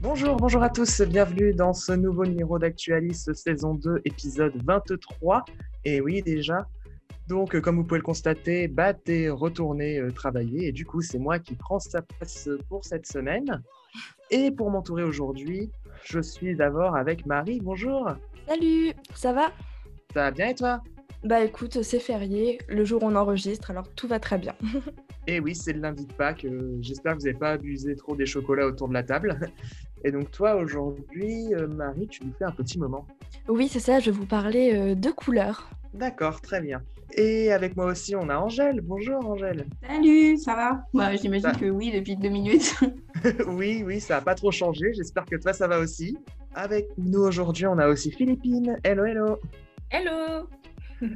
Bonjour, bonjour à tous, bienvenue dans ce nouveau numéro d'Actualis saison 2, épisode 23. Et oui, déjà, donc, euh, comme vous pouvez le constater, Bat est retourné euh, travailler et du coup, c'est moi qui prends sa place pour cette semaine. Et pour m'entourer aujourd'hui, je suis d'abord avec Marie. Bonjour. Salut, ça va? Ça va bien et toi? Bah écoute, c'est férié, le jour où on enregistre, alors tout va très bien. et oui, c'est le lundi de Pâques. euh, J'espère que vous n'avez pas abusé trop des chocolats autour de la table. Et donc, toi, aujourd'hui, euh, Marie, tu nous fais un petit moment. Oui, c'est ça, je vais vous parler euh, de couleurs. D'accord, très bien. Et avec moi aussi, on a Angèle. Bonjour, Angèle. Salut, ça va? Bah, J'imagine Ça- que oui, depuis deux minutes. oui, oui, ça n'a pas trop changé. J'espère que toi, ça va aussi. Avec nous aujourd'hui, on a aussi Philippine. Hello, hello. Hello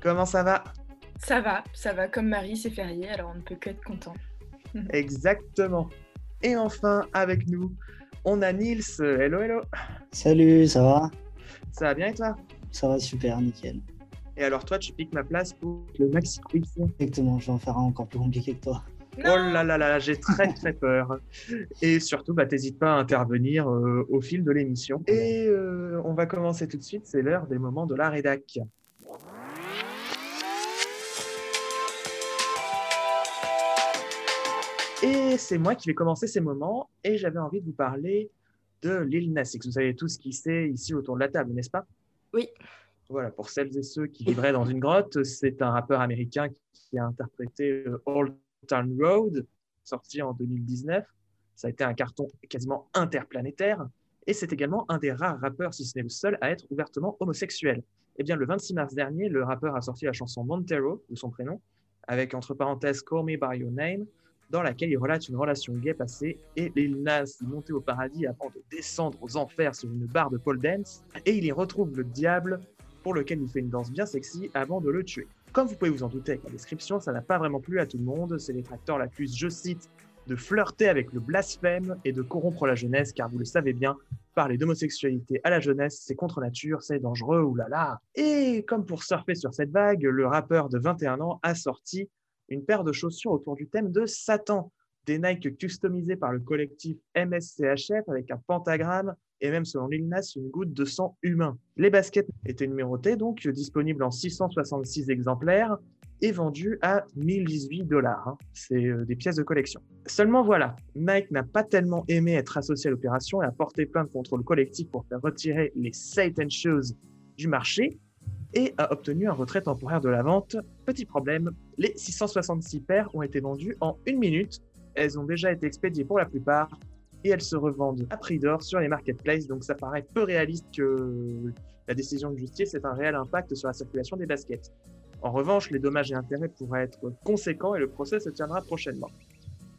Comment ça va? Ça va, ça va, comme Marie, c'est férié, alors on ne peut que être content. Exactement. Et enfin, avec nous, on a Nils. Hello, hello. Salut, ça va? Ça va bien et toi? Ça va super, nickel. Et alors, toi, tu piques ma place pour le Maxi Quiz. Exactement, je vais en faire un encore plus compliqué que toi. Oh là là là, là, j'ai très très peur. Et surtout, bah, t'hésites pas à intervenir euh, au fil de l'émission. Et euh, on va commencer tout de suite, c'est l'heure des moments de la rédac. Et c'est moi qui vais commencer ces moments, et j'avais envie de vous parler de Lil Nas X. Vous savez tous qui c'est ici autour de la table, n'est-ce pas? Oui. Voilà, pour celles et ceux qui vivraient dans une grotte, c'est un rappeur américain qui a interprété euh, Old Town Road, sorti en 2019. Ça a été un carton quasiment interplanétaire. Et c'est également un des rares rappeurs, si ce n'est le seul, à être ouvertement homosexuel. Eh bien, le 26 mars dernier, le rappeur a sorti la chanson Montero, de son prénom, avec entre parenthèses Call Me By Your Name, dans laquelle il relate une relation gay passée et Lil Nas monté au paradis avant de descendre aux enfers sur une barre de pole dance et il y retrouve le diable pour lequel il fait une danse bien sexy avant de le tuer. Comme vous pouvez vous en douter avec la description, ça n'a pas vraiment plu à tout le monde. Ces détracteurs l'accusent, je cite, de flirter avec le blasphème et de corrompre la jeunesse, car vous le savez bien, parler d'homosexualité à la jeunesse, c'est contre nature, c'est dangereux, oulala. Et comme pour surfer sur cette vague, le rappeur de 21 ans a sorti une paire de chaussures autour du thème de Satan, des Nike customisés par le collectif MSCHF avec un pentagramme et même selon Lil Nas, une goutte de sang humain. Les baskets étaient numérotées, donc disponibles en 666 exemplaires et vendues à 1018 dollars. hein. C'est euh, des pièces de collection. Seulement voilà, Nike n'a pas tellement aimé être associé à l'opération et a porté plainte contre le collectif pour faire retirer les Satan Shoes du marché et a obtenu un retrait temporaire de la vente. Petit problème, les 666 paires ont été vendues en une minute. Elles ont déjà été expédiées pour la plupart et elles se revendent à prix d'or sur les marketplaces. Donc ça paraît peu réaliste que la décision de justice ait un réel impact sur la circulation des baskets. En revanche, les dommages et intérêts pourraient être conséquents et le procès se tiendra prochainement.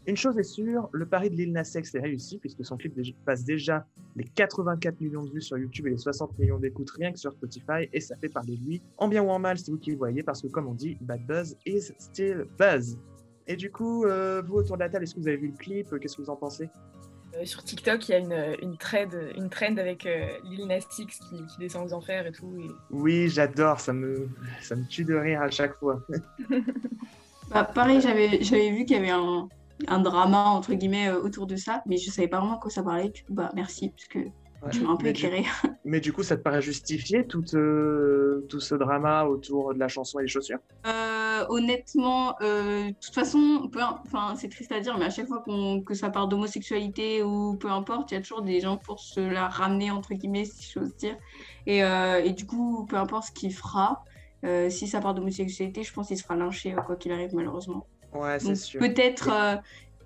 Une chose est sûre, le pari de Lil Nas X est réussi puisque son clip passe déjà les 84 millions de vues sur YouTube et les 60 millions d'écoutes rien que sur Spotify et ça fait parler de lui. En bien ou en mal, c'est vous qui le voyez parce que comme on dit, bad buzz is still buzz. Et du coup, euh, vous autour de la table, est-ce que vous avez vu le clip? Qu'est-ce que vous en pensez? Euh, sur TikTok, il y a une, une, trend, une trend avec euh, Lil Nas X qui, qui descend aux enfers et tout. Et... Oui, j'adore, ça me, ça me tue de rire à chaque fois. Bah, pareil, j'avais j'avais vu qu'il y avait un, un drama, entre guillemets, euh, autour de ça, mais je savais pas vraiment à quoi ça parlait. Du coup, bah, merci, parce que Ouais. tu m'as un peu Mais du- éclairé. Mais du coup, ça te paraît justifié tout, euh, tout ce drama autour de la chanson et des chaussures? Euh, honnêtement, euh, de toute façon, peu enfin, c'est triste à dire, mais à chaque fois que ça parle d'homosexualité ou peu importe, il y a toujours des gens pour se la ramener, entre guillemets, si j'ose dire. Et, et du coup, peu importe ce qu'il fera, si ça parle d'homosexualité, je pense qu'il se fera lyncher, euh, quoi qu'il arrive, malheureusement. Ouais, c'est sûr. peut-être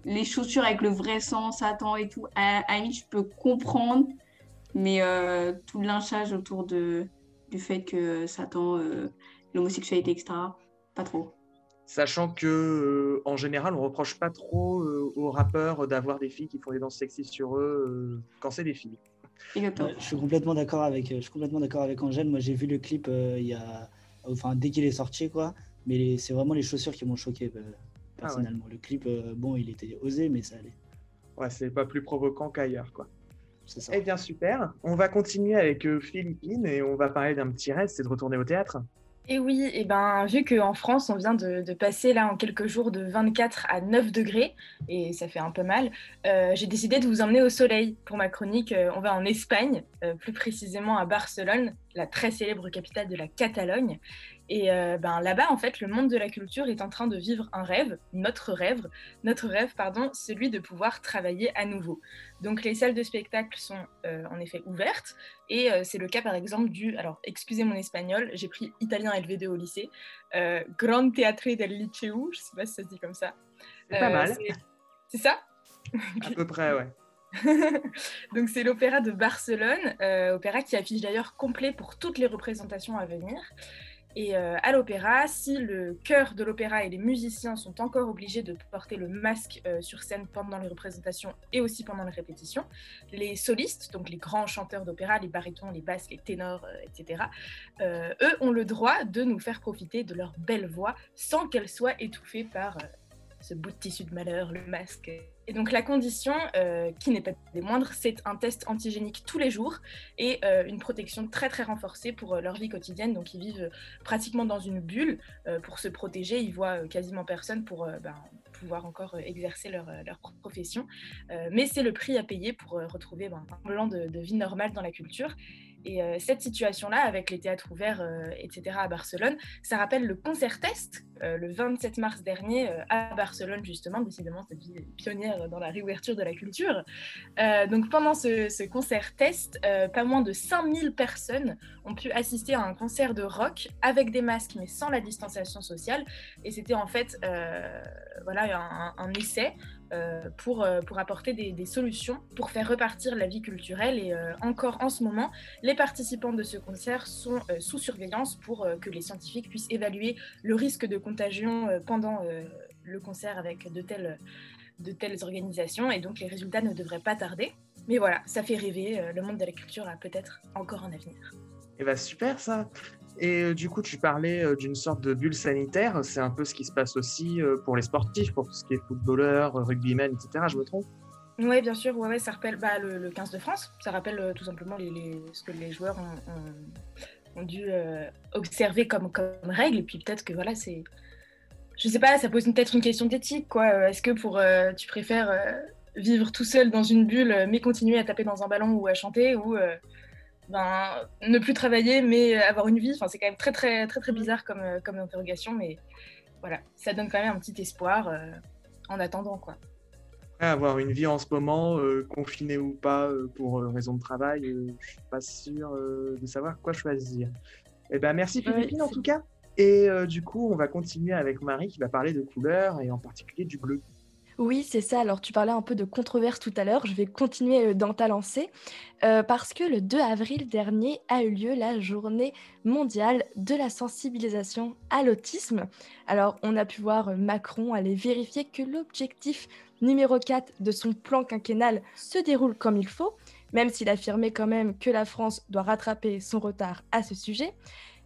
les chaussures avec le vrai sang, Satan et tout, à, à je peux comprendre, mais euh, tout le lynchage autour de, du fait que Satan, euh, l'homosexualité, etc., pas trop. Sachant que, euh, en général, on reproche pas trop euh, aux rappeurs d'avoir des filles qui font des danses sexy sur eux euh, quand c'est des filles. Exactement. Je suis complètement d'accord avec, je suis complètement d'accord avec Angèle. Moi, j'ai vu le clip euh, il y a, enfin, dès qu'il est sorti, quoi. Mais c'est vraiment les chaussures qui m'ont choqué, euh, personnellement. Le clip, euh, bon, il était osé, mais ça allait. Ouais, c'est pas plus provoquant qu'ailleurs, quoi. C'est ça. Eh bien, super. On va continuer avec euh, Philippine et on va parler d'un petit rêve, c'est de retourner au théâtre. Et oui, et ben, vu qu'en France, on vient de, de passer là en quelques jours de 24 à 9 degrés, et ça fait un peu mal, euh, j'ai décidé de vous emmener au soleil pour ma chronique. Euh, on va en Espagne, euh, plus précisément à Barcelone, la très célèbre capitale de la Catalogne. Et euh, ben, là-bas, en fait, le monde de la culture est en train de vivre un rêve, notre rêve, notre rêve, pardon, celui de pouvoir travailler à nouveau. Donc les salles de spectacle sont euh, en effet ouvertes, et euh, c'est le cas par exemple du, alors excusez mon espagnol, j'ai pris italien LV2 au lycée, Grand Teatre del Liceu, je sais pas si ça se dit comme ça. C'est pas mal, c'est- C'est ça? À peu près, ouais. Donc c'est l'opéra de Barcelone, euh, opéra qui affiche d'ailleurs complet pour toutes les représentations à venir. Et euh, à l'opéra, si le chœur de l'opéra et les musiciens sont encore obligés de porter le masque euh, sur scène pendant les représentations et aussi pendant les répétitions, les solistes, donc les grands chanteurs d'opéra, les barytons, les basses, les ténors, euh, etc., eux ont le droit de nous faire profiter de leur belle voix sans qu'elle soit étouffée par ce bout de tissu de malheur, le masque. Et donc la condition, euh, qui n'est pas des moindres, c'est un test antigénique tous les jours et euh, une protection très très renforcée pour euh, leur vie quotidienne. Donc ils vivent pratiquement dans une bulle pour se protéger, ils voient quasiment personne pour ben, pouvoir encore exercer leur, leur profession. Mais c'est le prix à payer pour retrouver ben, un plan de, de vie normale dans la culture. Et euh, cette situation-là, avec les théâtres ouverts, euh, etc., à Barcelone, ça rappelle le concert test euh, le 27 mars dernier à Barcelone, justement, décidément cette ville pionnière dans la réouverture de la culture. Donc pendant ce, ce concert test, pas moins de 5000 personnes ont pu assister à un concert de rock avec des masques mais sans la distanciation sociale. Et c'était en fait voilà, un, essai pour, euh, pour apporter des, solutions pour faire repartir la vie culturelle. Et euh, encore en ce moment, les participants de ce concert sont euh, sous surveillance pour euh, que les scientifiques puissent évaluer le risque de contagion euh, pendant euh, le concert avec de telles, de telles organisations. Et donc les résultats ne devraient pas tarder. Mais voilà, ça fait rêver. euh, le monde de la culture a peut-être encore un avenir. Eh ben, super ça. Et euh, du coup, tu parlais euh, d'une sorte de bulle sanitaire. C'est un peu ce qui se passe aussi euh, pour les sportifs, pour tout ce qui est footballeur, rugbyman, etc. Je me trompe? Oui, bien sûr, ouais, ouais, ça rappelle bah, le, le 15 de France. Ça rappelle tout simplement ce que les joueurs ont, dû observer comme, comme règle. Et puis peut-être que voilà, c'est. Je sais pas, ça pose peut-être une question d'éthique, Est-ce que pour. tu préfères vivre tout seul dans une bulle, mais continuer à taper dans un ballon ou à chanter, ou. Ben, ne plus travailler mais avoir une vie, enfin, c'est quand même très très très très bizarre comme, euh, comme interrogation, mais voilà, ça donne quand même un petit espoir euh, en attendant quoi. Après, avoir une vie en ce moment, euh, confiné ou pas, euh, pour raison de travail, euh, je suis pas sûr euh, de savoir quoi choisir. Eh ben, merci Philippine en tout cas. Et euh, du coup, on va continuer avec Marie qui va parler de couleurs et en particulier du bleu. Oui, c'est ça. Alors, tu parlais un peu de controverse tout à l'heure. Je vais continuer euh, dans ta lancée euh, parce que le 2 avril dernier a eu lieu la journée mondiale de la sensibilisation à l'autisme. Alors, on a pu voir euh, Macron aller vérifier que l'objectif numéro 4 de son plan quinquennal se déroule comme il faut, même s'il affirmait quand même que la France doit rattraper son retard à ce sujet.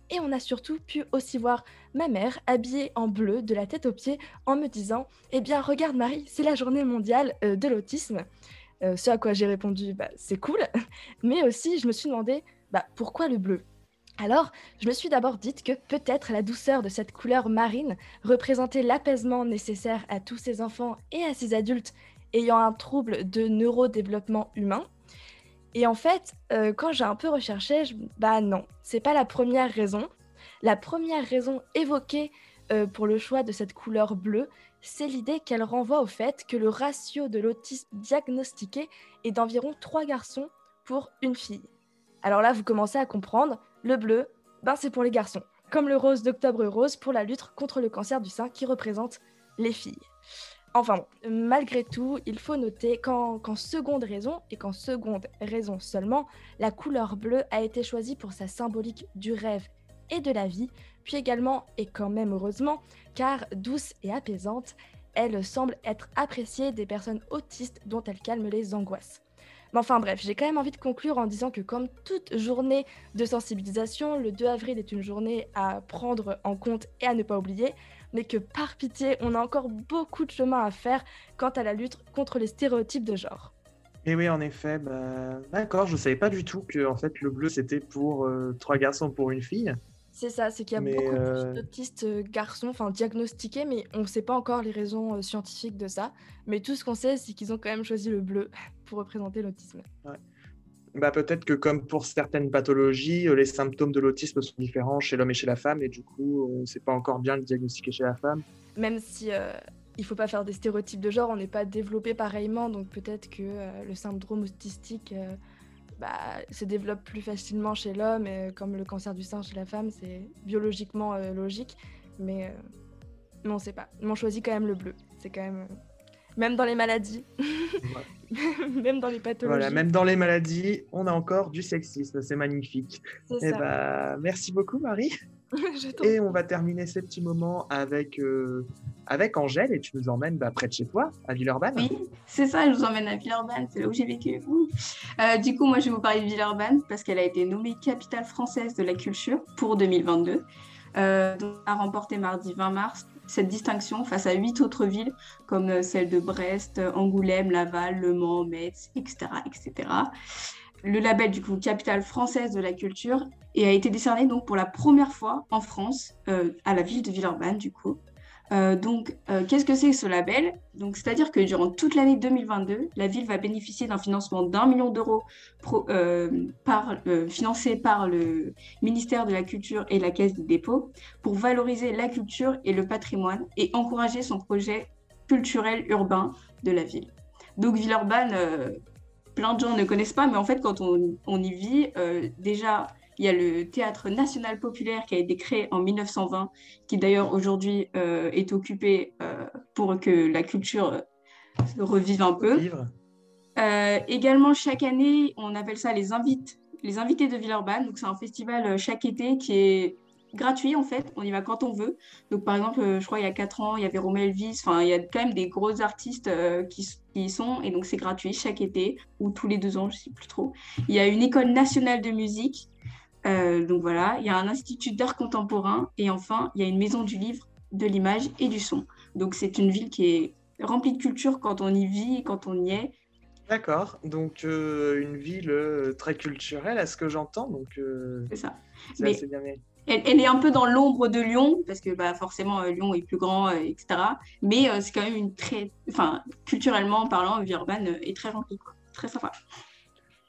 Et on a surtout pu aussi voir ma mère habillée en bleu de la tête aux pieds en me disant Eh bien, regarde Marie, c'est la journée mondiale euh, de l'autisme. Euh, ce à quoi j'ai répondu bah, C'est cool. Mais aussi, je me suis demandé bah, pourquoi le bleu? Alors, je me suis d'abord dite que peut-être la douceur de cette couleur marine représentait l'apaisement nécessaire à tous ces enfants et à ces adultes ayant un trouble de neurodéveloppement humain. Et en fait, euh, quand j'ai un peu recherché, je... bah non, c'est pas la première raison. La première raison évoquée euh, pour le choix de cette couleur bleue, c'est l'idée qu'elle renvoie au fait que le ratio de l'autisme diagnostiqué est d'environ 3 garçons pour une fille. Alors là, vous commencez à comprendre, le bleu, ben c'est pour les garçons, comme le rose d'Octobre Rose pour la lutte contre le cancer du sein qui représente les filles. Enfin bon, malgré tout, il faut noter qu'en seconde raison, et qu'en seconde raison seulement, la couleur bleue a été choisie pour sa symbolique du rêve et de la vie, puis également, et quand même heureusement, car douce et apaisante, elle semble être appréciée des personnes autistes dont elle calme les angoisses. Mais enfin bref, j'ai quand même envie de conclure en disant que comme toute journée de sensibilisation, le 2 avril est une journée à prendre en compte et à ne pas oublier, mais que par pitié, on a encore beaucoup de chemin à faire quant à la lutte contre les stéréotypes de genre. Et oui, en effet, bah, d'accord, je savais pas du tout que en fait le bleu c'était pour euh, trois garçons pour une fille. C'est ça, c'est qu'il y a Mais, beaucoup euh, plus d'autistes euh, garçons, enfin diagnostiqués, mais on ne sait pas encore les raisons euh, scientifiques de ça. Mais tout ce qu'on sait, c'est qu'ils ont quand même choisi le bleu pour représenter l'autisme. Bah, peut-être que comme pour certaines pathologies, euh, les symptômes de l'autisme sont différents chez l'homme et chez la femme, et du coup, on ne sait pas encore bien le diagnostiquer chez la femme. Même si euh, il faut pas faire des stéréotypes de genre, on n'est pas développé pareillement, donc peut-être que euh, le syndrome autistique euh, bah, se développe plus facilement chez l'homme, comme le cancer du sein chez la femme, c'est biologiquement euh, logique, mais, euh, mais on ne sait pas. Mais on choisit quand même le bleu. C'est quand même. Même dans les maladies, même dans les pathologies. Voilà, même dans les maladies, on a encore du sexisme, c'est magnifique. c'est Eh ça. bah, merci beaucoup Marie. Et on va terminer ces petits moments avec, euh, avec Angèle, et tu nous emmènes bah, près de chez toi, à Villeurbanne. Oui, c'est ça, je vous emmène à Villeurbanne, c'est là où j'ai vécu. Euh, du coup, moi, je vais vous parler de Villeurbanne parce qu'elle a été nommée capitale française de la culture pour 2022. Euh, donc, a remporté mardi 20 mars cette distinction face à huit autres villes comme euh, celles de Brest, Angoulême, Laval, Le Mans, Metz, etc., etc. Le label du coup capitale française de la culture et a été décerné donc pour la première fois en France euh, à la ville de Villeurbanne du coup. Euh, donc, euh, qu'est-ce que c'est ce label? Donc, c'est-à-dire que durant toute l'année 2022, la ville va bénéficier d'un financement d'un million d'euros euh, financé par le ministère de la Culture et la Caisse des dépôts pour valoriser la culture et le patrimoine et encourager son projet culturel urbain de la ville. Donc, Villeurbanne, plein de gens ne connaissent pas, mais en fait, quand on, y vit, déjà, il y a le Théâtre national populaire qui a été créé en 1920 qui d'ailleurs aujourd'hui euh, est occupé euh, pour que la culture euh, revive un peu. Euh, également, chaque année, on appelle ça les, invites, les invités de Villeurbanne. Donc, c'est un festival chaque été qui est gratuit en fait. On y va quand on veut. Donc, par exemple, je crois il y a 4 ans, il y avait Romain Elvis. Enfin, il y a quand même des gros artistes euh, qui, y sont. Et donc, c'est gratuit chaque été ou tous les deux ans, je sais plus trop. Il y a une école nationale de musique. Euh, donc voilà, il y a un institut d'art contemporain et enfin, il y a une maison du livre, de l'image et du son. Donc c'est une ville qui est remplie de culture quand on y vit, quand on y est. D'accord, donc euh, une ville euh, très culturelle, à ce que j'entends, donc C'est ça. c'est Mais- assez bien. mais- Elle, elle est un peu dans l'ombre de Lyon, parce que bah, forcément euh, Lyon est plus grand, euh, etc. Mais euh, c'est quand même une très. Enfin, culturellement parlant, Villeurbanne est très remplie, quoi. Très sympa.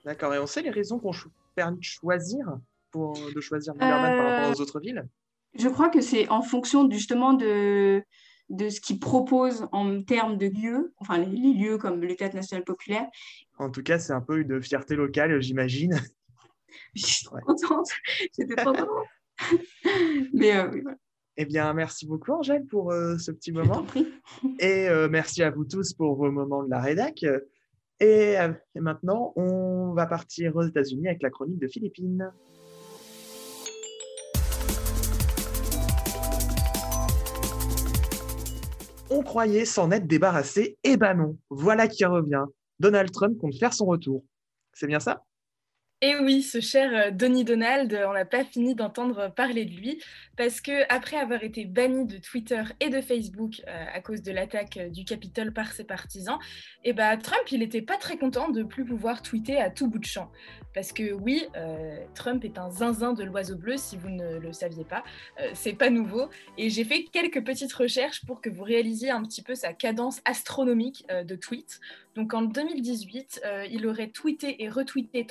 D'accord, et on sait les raisons qu'on cho- permis de choisir, pour, de choisir Villeurbanne par rapport Euh, aux autres villes Je crois que c'est en fonction justement de, de ce qu'ils proposent en termes de lieux, enfin les, les lieux comme le Théâtre National Populaire. En tout cas, c'est un peu une fierté locale, j'imagine. Je suis trop Ouais. contente. J'étais trop contente. Mais euh, oui, voilà, Eh bien, merci beaucoup, Angèle, pour euh, ce petit moment. prie. Et euh, merci à vous tous pour vos moments de la rédac. Et, euh, et maintenant, on va partir aux États-Unis avec la chronique de Philippines. On croyait s'en être débarrassé, et ben non, voilà qui revient. Donald Trump compte faire son retour. C'est bien ça? Et oui, ce cher euh, Donny Donald, on n'a pas fini d'entendre parler de lui parce que après avoir été banni de Twitter et de Facebook euh, à cause de l'attaque euh, du Capitole par ses partisans, et bah, Trump, il n'était pas très content de plus pouvoir tweeter à tout bout de champ. Parce que oui, Trump est un zinzin de l'oiseau bleu, si vous ne le saviez pas. Euh, c'est pas nouveau. Et j'ai fait quelques petites recherches pour que vous réalisiez un petit peu sa cadence astronomique de tweets. Donc en 2018, euh, il aurait tweeté et retweeté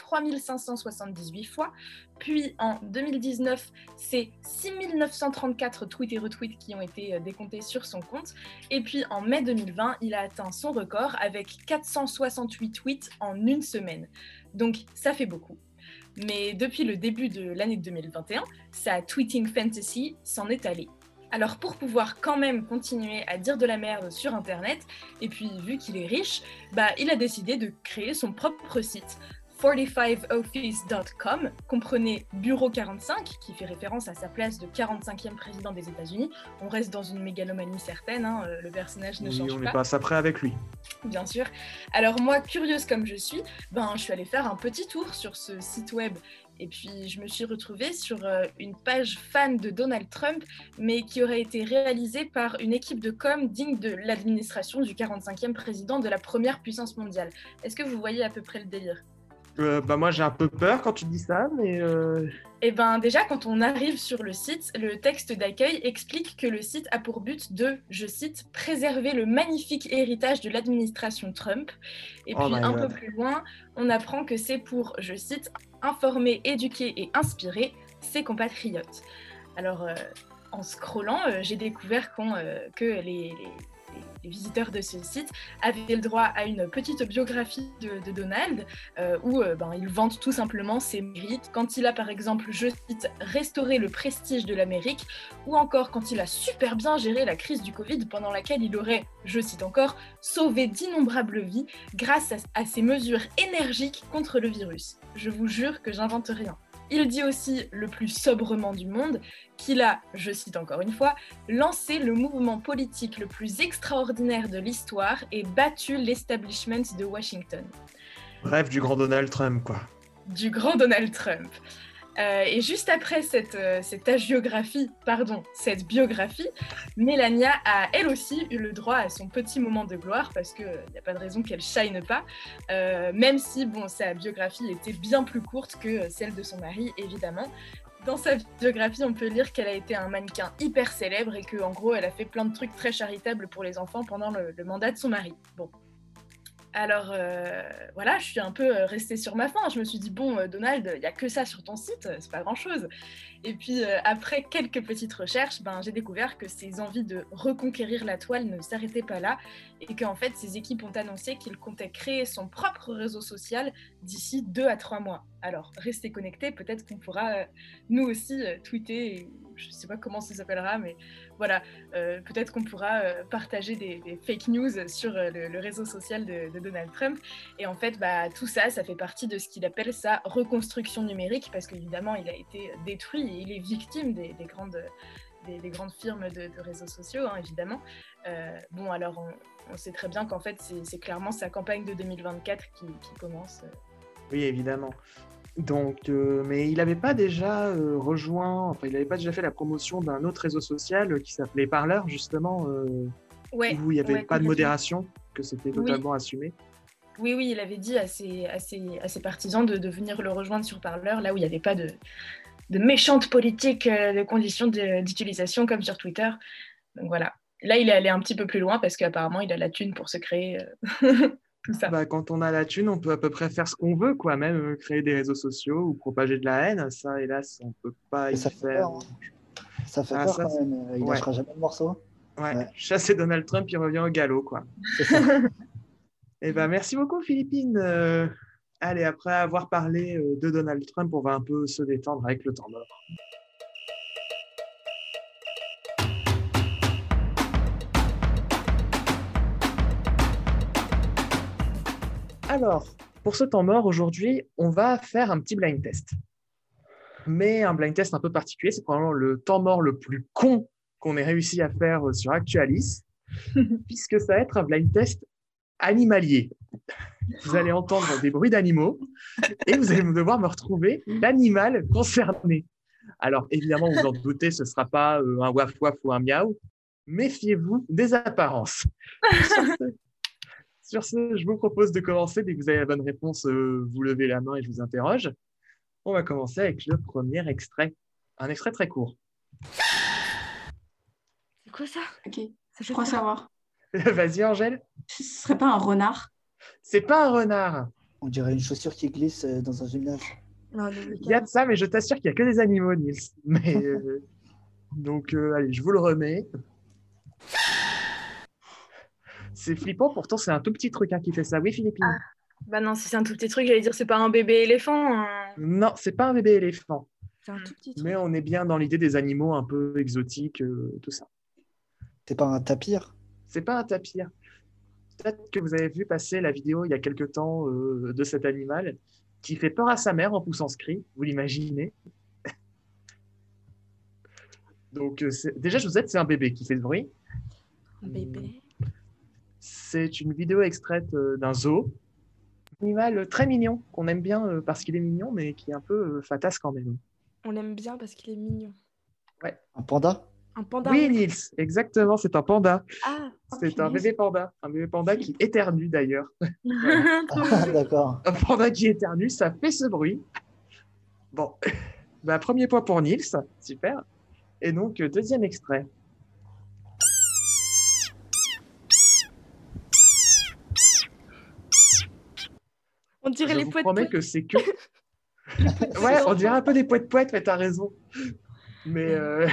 3578 fois. Puis en 2019, c'est 6934 tweets et retweets qui ont été euh, décomptés sur son compte. Et puis en mai 2020, il a atteint son record avec 468 tweets en une semaine. Donc ça fait beaucoup. Mais depuis le début de l'année 2021, sa tweeting fantasy s'en est allée. Alors pour pouvoir quand même continuer à dire de la merde sur Internet, et puis vu qu'il est riche, bah, il a décidé de créer son propre site, 45office.com, comprenez Bureau 45, qui fait référence à sa place de 45e président des États-Unis. On reste dans une mégalomanie certaine, hein, euh, le personnage ne Oui, change on pas. est pas après avec lui. Bien sûr. Alors moi, curieuse comme je suis, ben, je suis allée faire un petit tour sur ce site web et puis je me suis retrouvée sur euh, une page fan de Donald Trump, mais qui aurait été réalisée par une équipe de com digne de l'administration du 45e président de la première puissance mondiale. Est-ce que vous voyez à peu près le délire? Euh, bah moi j'ai un peu peur quand tu dis ça, mais euh, Eh ben déjà, quand on arrive sur le site, le texte d'accueil explique que le site a pour but de, je cite, préserver le magnifique héritage de l'administration Trump. Et Oh puis un God. peu plus loin, on apprend que c'est pour, je cite, informer, éduquer et inspirer ses compatriotes. Alors, euh, en scrollant, j'ai découvert qu'on, que les, les- les visiteurs de ce site avaient le droit à une petite biographie de, Donald euh, où euh, ben, il vante tout simplement ses mérites quand il a par exemple, je cite, restauré le prestige de l'Amérique ou encore quand il a super bien géré la crise du Covid pendant laquelle il aurait, je cite encore, sauvé d'innombrables vies grâce à ses mesures énergiques contre le virus. Je vous jure que j'invente rien. Il dit aussi le plus sobrement du monde qu'il a, je cite encore une fois, lancé le mouvement politique le plus extraordinaire de l'histoire et battu l'establishment de Washington bref du grand Donald Trump quoi. du grand Donald Trump. Euh, et juste après cette, euh, cette pardon, cette biographie, Mélania a elle aussi eu le droit à son petit moment de gloire parce qu'il n'y a pas de raison qu'elle shine pas, euh, même si bon, sa biographie était bien plus courte que celle de son mari, évidemment. Dans sa biographie, on peut lire qu'elle a été un mannequin hyper célèbre et qu'en gros, elle a fait plein de trucs très charitables pour les enfants pendant le, le mandat de son mari. Bon, alors euh, voilà, je suis un peu euh, restée sur ma faim. Je me suis dit, bon, euh, Donald, il n'y a que ça sur ton site, c'est pas grand-chose. Et puis euh, après quelques petites recherches, ben, j'ai découvert que ses envies de reconquérir la toile ne s'arrêtaient pas là et qu'en fait, ses équipes ont annoncé qu'il comptait créer son propre réseau social d'ici deux à trois mois. Alors, restez connectés, peut-être qu'on pourra euh, nous aussi euh, tweeter, et je ne sais pas comment ça s'appellera, mais voilà, peut-être qu'on pourra partager des, fake news sur le, réseau social de, de Donald Trump. Et en fait, bah, tout ça, ça fait partie de ce qu'il appelle sa reconstruction numérique, parce qu'évidemment, il a été détruit il est victime des, des grandes, des, des grandes firmes de, de réseaux sociaux, hein, évidemment. Euh, bon, alors, on, on sait très bien qu'en fait, c'est clairement sa campagne de 2024 qui, qui commence. euh. Oui, évidemment. Donc, euh, mais il n'avait pas déjà euh, rejoint, enfin, il n'avait pas déjà fait la promotion d'un autre réseau social qui s'appelait Parleur, justement, Ouais, où il n'y avait ouais, pas de modération, que c'était Oui. totalement assumé. Oui, oui, il avait dit à ses, à ses- à ses partisans de, de venir le rejoindre sur Parleur, là où il n'y avait pas de, de méchantes politiques euh, de conditions d'utilisation comme sur Twitter. Donc voilà. Là, il est allé un petit peu plus loin parce qu'apparemment, il a la thune pour se créer euh, tout ça. Bah, quand on a la thune, on peut à peu près faire ce qu'on veut, quoi, même euh, créer des réseaux sociaux ou propager de la haine. Ça, hélas, on peut pas Et y ça fait faire. peur, Ça fait Ah, peur ça, quand même. Il ouais. lâchera jamais le morceau. Ouais, Ouais. chasser Donald Trump, il revient au galop, quoi. C'est ça. Eh ben, merci beaucoup, Philippine. Euh, allez, après avoir parlé euh, de Donald Trump, on va un peu se détendre avec le temps mort. Alors, pour ce temps mort, aujourd'hui, on va faire un petit blind test. Mais un blind test un peu particulier, c'est probablement le temps mort le plus con qu'on ait réussi à faire euh, sur Actualis, puisque ça va être un blind test animalier. Vous allez entendre des bruits d'animaux et vous allez devoir me retrouver l'animal concerné. Alors, évidemment, vous en doutez, ce ne sera pas euh, un waf waf ou un miaou. Méfiez-vous des apparences. Sur ce, sur ce, je vous propose de commencer. Dès que vous avez la bonne réponse, euh, vous levez la main et je vous interroge. On va commencer avec le premier extrait. Un extrait très court. C'est quoi ça? Ok, Ça je fait crois savoir. Vas-y, Angèle. Ce serait pas un renard? C'est pas un renard. On dirait une chaussure qui glisse euh, dans un gymnase. Non, Il y a de ça, mais je t'assure qu'il n'y a que des animaux, Nils. Mais, euh, donc, euh, allez, je vous le remets. C'est flippant, pourtant c'est un tout petit truc hein, qui fait ça. Oui, Philippine Bah non, si c'est un tout petit truc, j'allais dire c'est pas un bébé éléphant. hein. Non, c'est pas un bébé éléphant. c'est un tout petit truc. Mais on est bien dans l'idée des animaux un peu exotiques, euh, tout ça. C'est pas un tapir? C'est pas un tapir. Peut-être que vous avez vu passer la vidéo il y a quelque temps euh, de cet animal. qui fait peur à sa mère en poussant ce cri, vous l'imaginez? Donc, euh, déjà, je vous aide, c'est un bébé qui fait ce bruit. Un bébé. C'est une vidéo extraite euh, d'un zoo. Un animal très mignon, qu'on aime bien euh, parce qu'il est mignon, mais qui est un peu euh, fatasse quand même. On l'aime bien parce qu'il est mignon. Un panda? Un panda. Oui, Nils, exactement, c'est un panda. Ah, C'est un bébé panda. Un bébé panda qui éternue d'ailleurs. Ah. D'accord. Un panda qui éternue, ça fait ce bruit. Bon, bah, premier point pour Nils, super. Et donc, euh, deuxième extrait. On dirait Je les poètes. promets que c'est que. ouais, on dirait un peu des poètes poètes, mais t'as raison. Mais euh,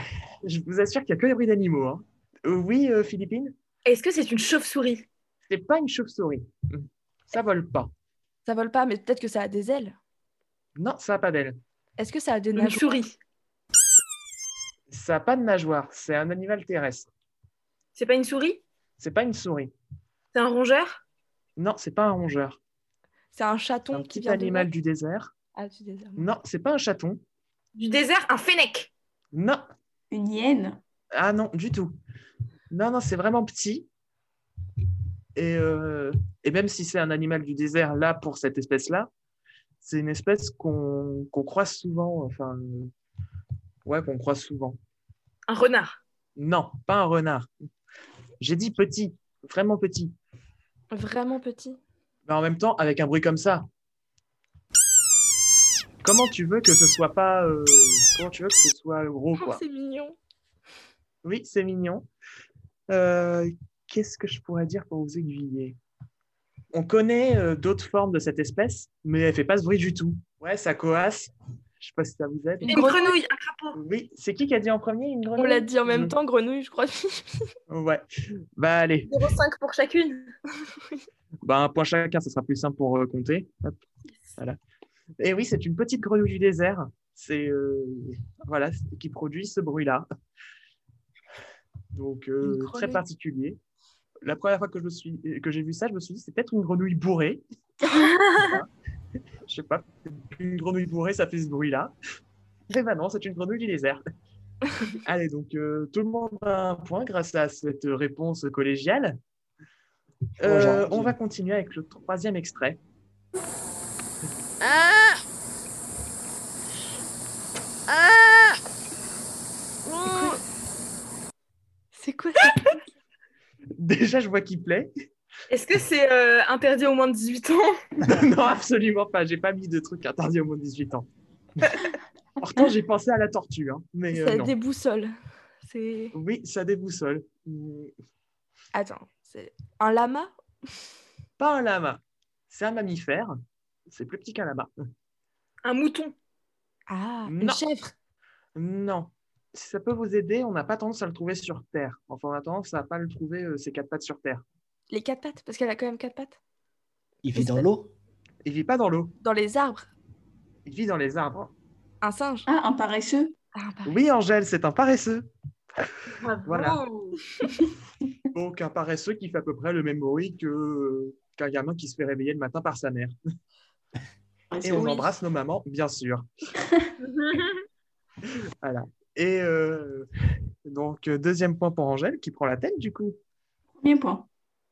je vous assure qu'il n'y a que des bruits d'animaux. hein. Euh, oui, euh, Philippine, Est-ce que c'est une chauve-souris? C'est pas une chauve-souris. Ça vole pas. Ça vole pas, mais peut-être que ça a des ailes. Non, ça n'a pas d'aile. Est-ce que ça a des Une nageoires? souris Ça n'a pas de nageoire. C'est un animal terrestre. C'est pas une souris? C'est pas une souris. C'est un rongeur? Non, c'est pas un rongeur. C'est un C'est chaton un qui petit vient animal de du désert. Ah, du désert. Non, c'est pas un chaton. Du désert Un fennec? Non. Une hyène? Ah non, du tout. Non, non, c'est vraiment petit. Et, euh, et même si c'est un animal du désert, là, pour cette espèce-là, c'est une espèce qu'on qu'on croise souvent. Enfin, ouais, qu'on croise souvent. Un renard? Non, pas un renard. J'ai dit petit, vraiment petit. Vraiment petit? Mais en même temps, avec un bruit comme ça. Comment tu veux que ce soit pas. euh, comment tu veux que ce soit gros, Oh, quoi? c'est mignon. Oui, c'est mignon. Euh, Qu'est-ce que je pourrais dire pour vous aiguiller? On connaît euh, d'autres formes de cette espèce, mais elle fait pas ce bruit du tout. Ouais, ça coasse. Je sais pas si ça vous aide. Une Une grenouille. grenouille Un crapaud Oui, c'est qui qui a dit en premier une grenouille? On l'a dit en même Je- temps, grenouille, je crois. Ouais. Bah allez, 0,5 pour chacune bah, un point chacun, ça sera plus simple pour euh, compter. Hop. Voilà. Et oui, c'est une petite grenouille du désert. C'est euh, voilà, qui produit ce bruit-là. Donc euh, très particulier. La première fois que je me suis que j'ai vu ça, je me suis dit c'est peut-être une grenouille bourrée. je sais pas, une grenouille bourrée, ça fait ce bruit-là. Mais bah non, c'est une grenouille du désert. Allez, donc euh, tout le monde a un point grâce à cette réponse collégiale. Euh, gentil. on va continuer avec le troisième extrait. C'est quoi ça Déjà, je vois qu'il plaît. Est-ce que c'est euh, interdit au moins de 18 ans? Non, absolument pas. J'ai pas mis de truc interdit au moins de 18 ans. Pourtant, j'ai pensé à la tortue. hein, mais euh, Ça non. déboussole. C'est. Oui, ça déboussole. Attends, c'est un lama? Pas un lama. C'est un mammifère. C'est plus petit qu'un lama. Un mouton Ah, une chèvre. Non. Si ça peut vous aider, on n'a pas tendance à le trouver sur Terre. Enfin, on a tendance à pas le trouver, euh, ses quatre pattes sur Terre. Les quatre pattes, parce qu'elle a quand même quatre pattes. Il vit dans l'eau? Il vit pas dans l'eau. Dans les arbres. Il vit dans les arbres. Un singe. Ah, un paresseux? Ah, Oui, Angèle, c'est un paresseux. Voilà. Donc, un paresseux qui fait à peu près le même bruit que qu'un gamin qui se fait réveiller le matin par sa mère. Et on Oui. embrasse nos mamans, bien sûr. Voilà. Et euh, donc, deuxième point pour Angèle, qui prend la tête, du coup. Premier point.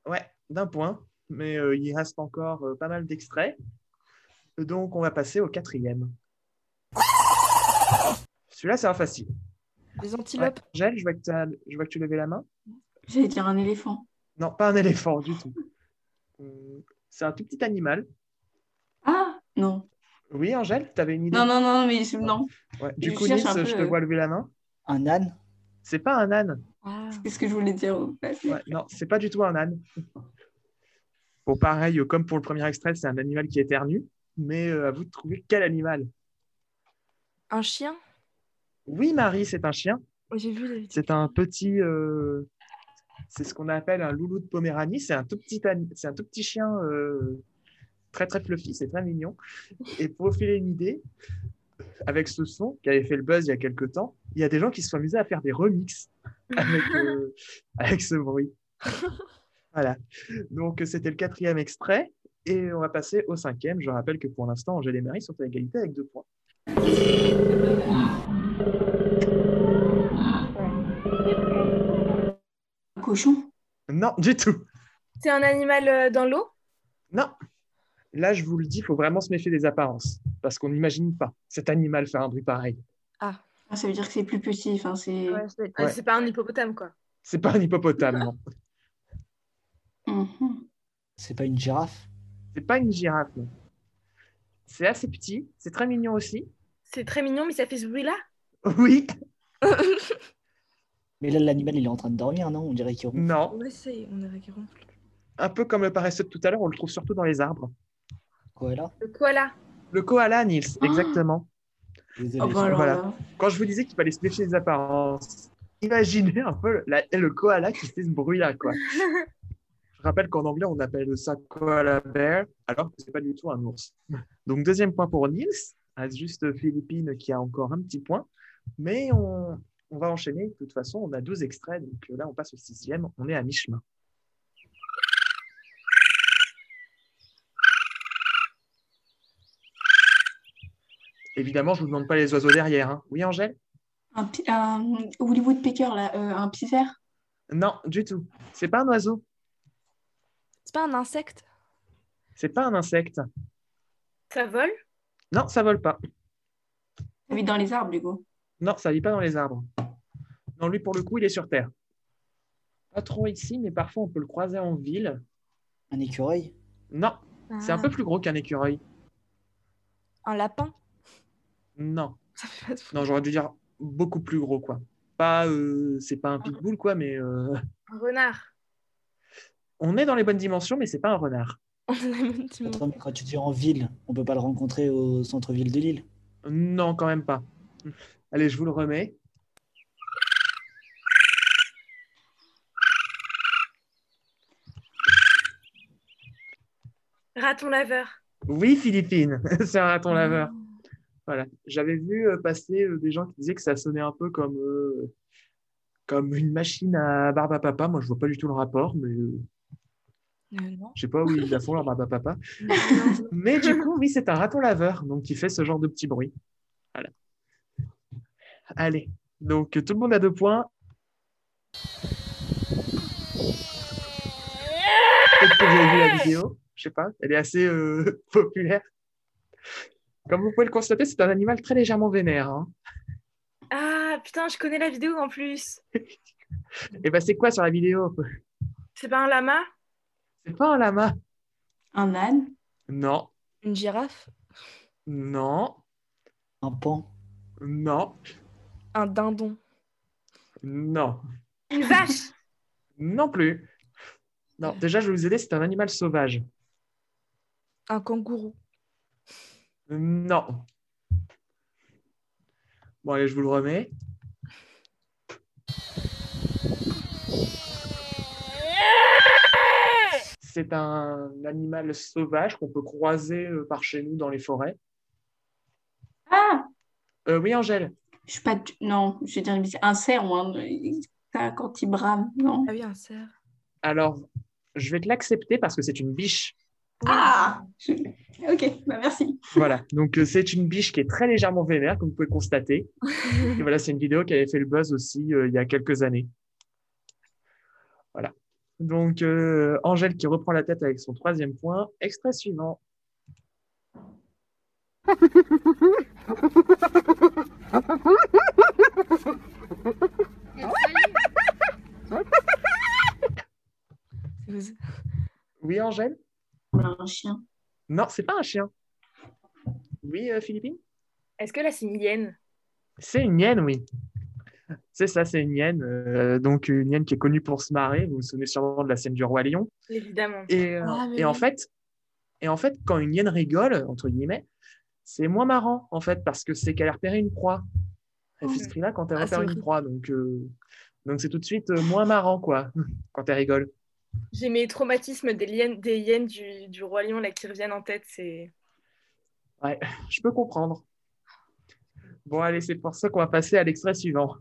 Ouais, d'un point. Mais euh, il reste encore euh, pas mal d'extraits. Donc, on va passer au quatrième. Celui-là, c'est un facile. les Ouais. antilopes. Angèle, je vois, que je vois que tu levais la main. J'allais dire un éléphant. Non, pas un éléphant du tout. C'est un tout petit animal. Ah, non. Oui, Angèle, tu avais une idée Non, non, non, mais je- non. Ouais. Du je coup, peu, je te euh, vois lever la main. Un âne? C'est pas un âne. Ah. Qu'est-ce que je voulais dire au passé Ouais, non, c'est pas du tout un âne. Bon, pareil, euh, comme pour le premier extrait, c'est un animal qui éternue. Mais euh, à vous de trouver quel animal. Un chien? Oui, Marie, c'est un chien. Oh, J'ai vu les C'est un petit. euh, c'est ce qu'on appelle un loulou de Poméranie. C'est un tout petit, ani- c'est un tout petit chien euh, très très fluffy. C'est très mignon. Et pour vous filer une idée, avec ce son qui avait fait le buzz il y a quelques temps, il y a des gens qui se sont amusés à faire des remixes avec, euh, avec ce bruit. Voilà. Donc c'était le quatrième extrait. Et on va passer au cinquième. Je rappelle que pour l'instant, Angèle et Marie sont à égalité avec deux points. Un cochon? Non, du tout. C'est un animal euh, dans l'eau? Non. Là, je vous le dis, il faut vraiment se méfier des apparences. Parce qu'on n'imagine pas cet animal faire un bruit pareil. Ah, Ça veut dire que c'est plus petit. Enfin, c'est... c'est Ouais. c'est pas un hippopotame, quoi. C'est pas un hippopotame, non. Mhm. C'est pas une girafe? C'est pas une girafe, non. C'est assez petit, c'est très mignon aussi. C'est très mignon, mais ça fait ce bruit-là? Oui, Mais là, l'animal, il est en train de dormir, non? On dirait qu'il ronfle. non. On essaye, on dirait qu'il ronfle. Un peu comme le paresseux de tout à l'heure, on le trouve surtout dans les arbres. Le koala. Le koala, Nils, exactement. Désolé. Oh, bah Voilà. là. Quand je vous disais qu'il fallait se méfier des apparences, imaginez un peu la- le koala qui fait ce bruit-là, quoi. Je rappelle qu'en anglais, on appelle ça koala bear, alors que c'est pas du tout un ours. Donc, deuxième point pour Nils. Reste juste Philippine qui a encore un petit point. Mais on, on va enchaîner. De toute façon, on a 12 extraits. Donc là, on passe au sixième. On est à mi-chemin. Évidemment, je ne vous demande pas les oiseaux derrière. hein. Oui, Angèle? Un, Hollywood Pecker, là, euh, un piffère Non, du tout. C'est pas un oiseau. C'est pas un insecte? C'est pas un insecte. Ça vole? Non, ça vole pas. Ça vit dans les arbres, du coup. Non, ça vit pas dans les arbres. Non, lui, pour le coup, il est sur Terre. Pas trop ici, mais parfois on peut le croiser en ville. Un écureuil? Non, c'est un Ah, peu plus gros qu'un écureuil. Un lapin? Non, Ça fait pas de fou. non, j'aurais dû dire beaucoup plus gros, quoi. Pas, euh, c'est pas un pitbull, quoi, mais euh, Un renard. on est dans les bonnes dimensions, mais c'est pas un renard. On dimension. Attends, mais quand tu dis en ville, on peut pas le rencontrer au centre-ville de Lille Non, quand même pas. Allez, je vous le remets. Raton laveur. Oui, Philippine, c'est un raton laveur. Voilà. J'avais vu euh, passer euh, des gens qui disaient que ça sonnait un peu comme, euh, comme une machine à barbe à papa. Moi, je vois pas du tout le rapport, mais euh, je sais pas où ils la font, leur barbe à papa. Mais du coup, oui, c'est un raton laveur, donc qui fait ce genre de petit bruit. Voilà. Allez, donc tout le monde a deux points. Peut-être que vous avez vu la vidéo, je sais pas, elle est assez euh, populaire. Comme vous pouvez le constater, c'est un animal très légèrement vénère. hein. Ah, putain, je connais la vidéo en plus. Et ben c'est quoi sur la vidéo? C'est pas un lama? C'est pas un lama. Un âne? Non, Une girafe? Non, Un pan? Non, Un dindon? Non, Une vache? Non plus. Non, déjà, je vais vous aider, c'est un animal sauvage. Un kangourou? Non. Bon, allez, je vous le remets. C'est un animal sauvage qu'on peut croiser euh, par chez nous dans les forêts. Ah Euh, oui, Angèle. Je suis pas... du- Non, je vais dire un cerf, moi. Ça, quand il brame, non Ah oui, un cerf. Alors, je vais te l'accepter parce que c'est une biche. Ah Ok, bah merci. Voilà, donc euh, c'est une biche qui est très légèrement vénère, comme vous pouvez le constater. Et voilà, c'est une vidéo qui avait fait le buzz aussi euh, il y a quelques années. Voilà. Donc, euh, Angèle qui reprend la tête avec son troisième point. Extrait suivant. Oui, Angèle? Un chien. Non, c'est pas un chien. Oui, euh, Philippine? Est-ce que là, c'est une hyène? C'est une hyène, oui. C'est ça, c'est une hyène. euh, donc, une hyène qui est connue pour se marrer. Vous vous souvenez sûrement de la scène du Roi Lion. Évidemment. Et, euh, Ah, mais et en fait, et en fait, quand une hyène rigole, entre guillemets, c'est moins marrant, en fait, parce que c'est qu'elle a repéré une proie. Elle fait ce cri-là quand elle Ah, repère une proie. Donc, euh, donc c'est tout de suite euh, moins marrant, quoi, quand elle rigole. J'ai mes traumatismes des hyènes, des hyènes du, du Roi Lion là, qui reviennent en tête. C'est Ouais, je peux comprendre. Bon, allez, c'est pour ça qu'on va passer à l'extrait suivant.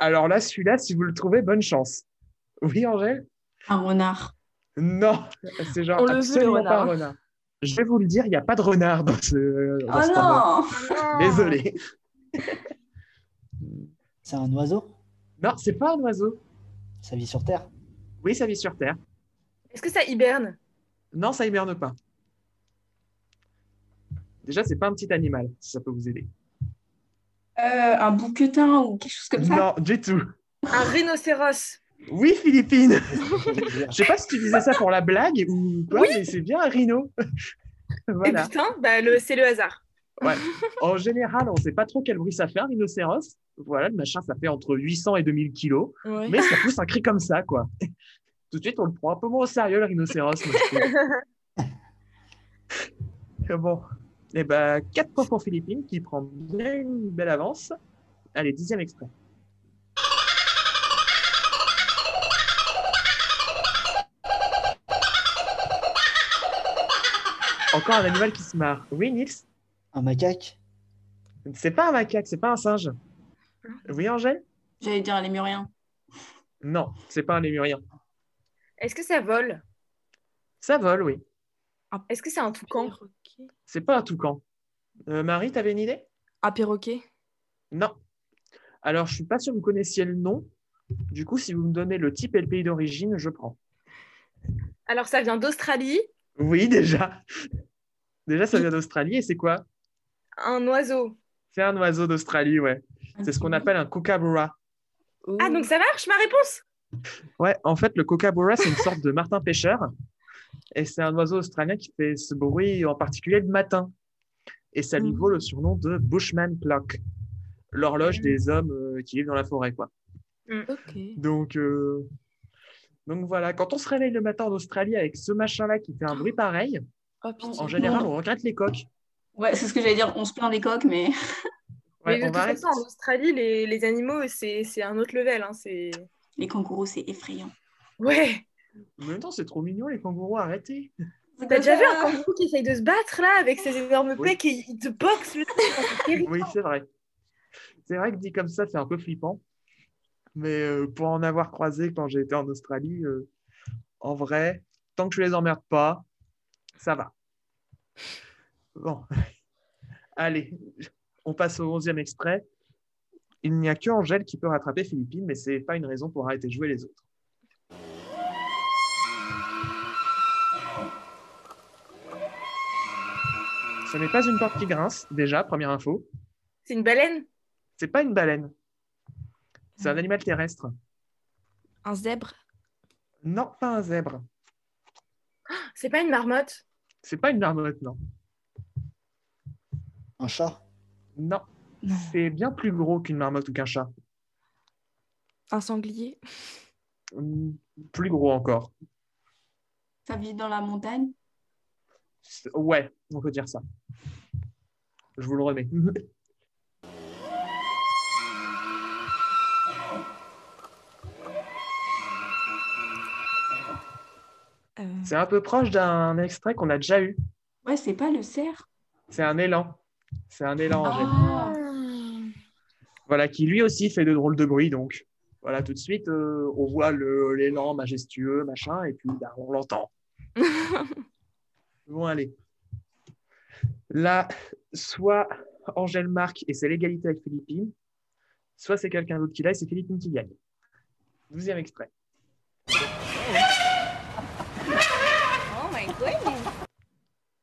Alors là, celui-là, si vous le trouvez, bonne chance. Oui, Angèle? Un renard. Non, c'est genre On le veut, le absolument pas un renard. Je vais vous le dire, il n'y a pas de renard dans ce. dans Oh ce non Désolé. C'est un oiseau? Non, c'est pas un oiseau. Ça vit sur Terre? Oui, ça vit sur Terre. Est-ce que ça hiberne? Non, ça hiberne pas. Déjà, c'est pas un petit animal, si ça peut vous aider. Euh, Un bouquetin ou quelque chose comme ça? Non, du tout. Un rhinocéros Oui, Philippine. Je Je sais pas si tu disais ça pour la blague ou quoi, mais c'est bien un rhino. Et voilà. putain, bah, le- c'est le hasard. En général, on sait pas trop quel bruit ça fait un rhinocéros. Voilà, le machin, ça fait entre 800 et 2000 kilos, Ouais. mais ça pousse un cri comme ça, quoi. Tout de suite, on le prend un peu moins au sérieux, le rhinocéros. bon, et ben, 4 points pour Philippine qui prend bien une belle avance. Allez, dixième extrait. Encore un animal qui se marre. Oui, Nils? Un macaque C'est pas un macaque, c'est pas un singe. Oui, Angèle? J'allais dire les muriens. Non, c'est pas un lémurien. Est-ce que ça vole? Ça vole, oui. Est-ce que c'est un toucan? C'est pas un toucan. Euh, Marie, t'avais une idée? Un perroquet. Non. Alors, je suis pas sûr que vous connaissiez le nom. Du coup, si vous me donnez le type et le pays d'origine, je prends. Alors, ça vient d'Australie. Oui, déjà. Déjà, ça vient d'Australie et c'est quoi? Un oiseau. C'est un oiseau d'Australie, ouais. C'est ce qu'on appelle un kookaburra. Ah, donc ça marche, ma réponse? Ouais, en fait, le kookaburra, c'est une sorte de martin pêcheur. Et c'est un oiseau australien qui fait ce bruit en particulier le matin. Et ça lui Mhm. vaut le surnom de Bushman Clock, l'horloge des hommes euh, qui vivent dans la forêt, quoi. Ok. Donc, euh, donc voilà, quand on se réveille le matin en Australie avec ce machin-là qui fait un bruit pareil, Oh, en général, on regrette les coques. Ouais, c'est ce que j'allais dire. On se plaint des coques, mais Ouais, Mais de on toute façon, en Australie, les, les animaux, c'est c'est un autre level. Hein. c'est- les kangourous, c'est effrayant. Ouais. En même temps, c'est trop mignon, les kangourous, arrêtez. T'as déjà vu un kangourou qui essaye de se battre là avec ses énormes Oui. pecs et il te boxe le truc. Oui, c'est vrai. C'est vrai que dit comme ça, c'est un peu flippant. Mais euh, pour en avoir croisé quand j'ai été en Australie, euh, en vrai, tant que je les emmerde pas, ça va. Bon. Allez, on passe au 11e extrait. Il n'y a que Angèle qui peut rattraper Philippine, mais ce n'est pas une raison pour arrêter de jouer les autres. Ce n'est pas une porte qui grince, déjà, première info. C'est une baleine? C'est pas une baleine. C'est un animal terrestre. Un zèbre? Non, pas un zèbre. C'est pas une marmotte? C'est pas une marmotte, non. Un chat? Non, Non. c'est bien plus gros qu'une marmotte ou qu'un chat. Un sanglier? Hum, Plus gros encore. Ça vit dans la montagne? Ouais, on peut dire ça. Je vous le remets. Euh, C'est un peu proche d'un extrait qu'on a déjà eu. Ouais, c'est pas le cerf. C'est un élan. C'est un élan, Angèle. Ah, Voilà, qui lui aussi fait de drôles de bruit. Donc, voilà, tout de suite, euh, on voit l'élan majestueux, machin, et puis bah, on l'entend. bon, allez. Là, soit Angèle marque et c'est l'égalité avec Philippine, soit c'est quelqu'un d'autre qui l'a et c'est Philippine qui gagne. Douzième extrait. Oh my god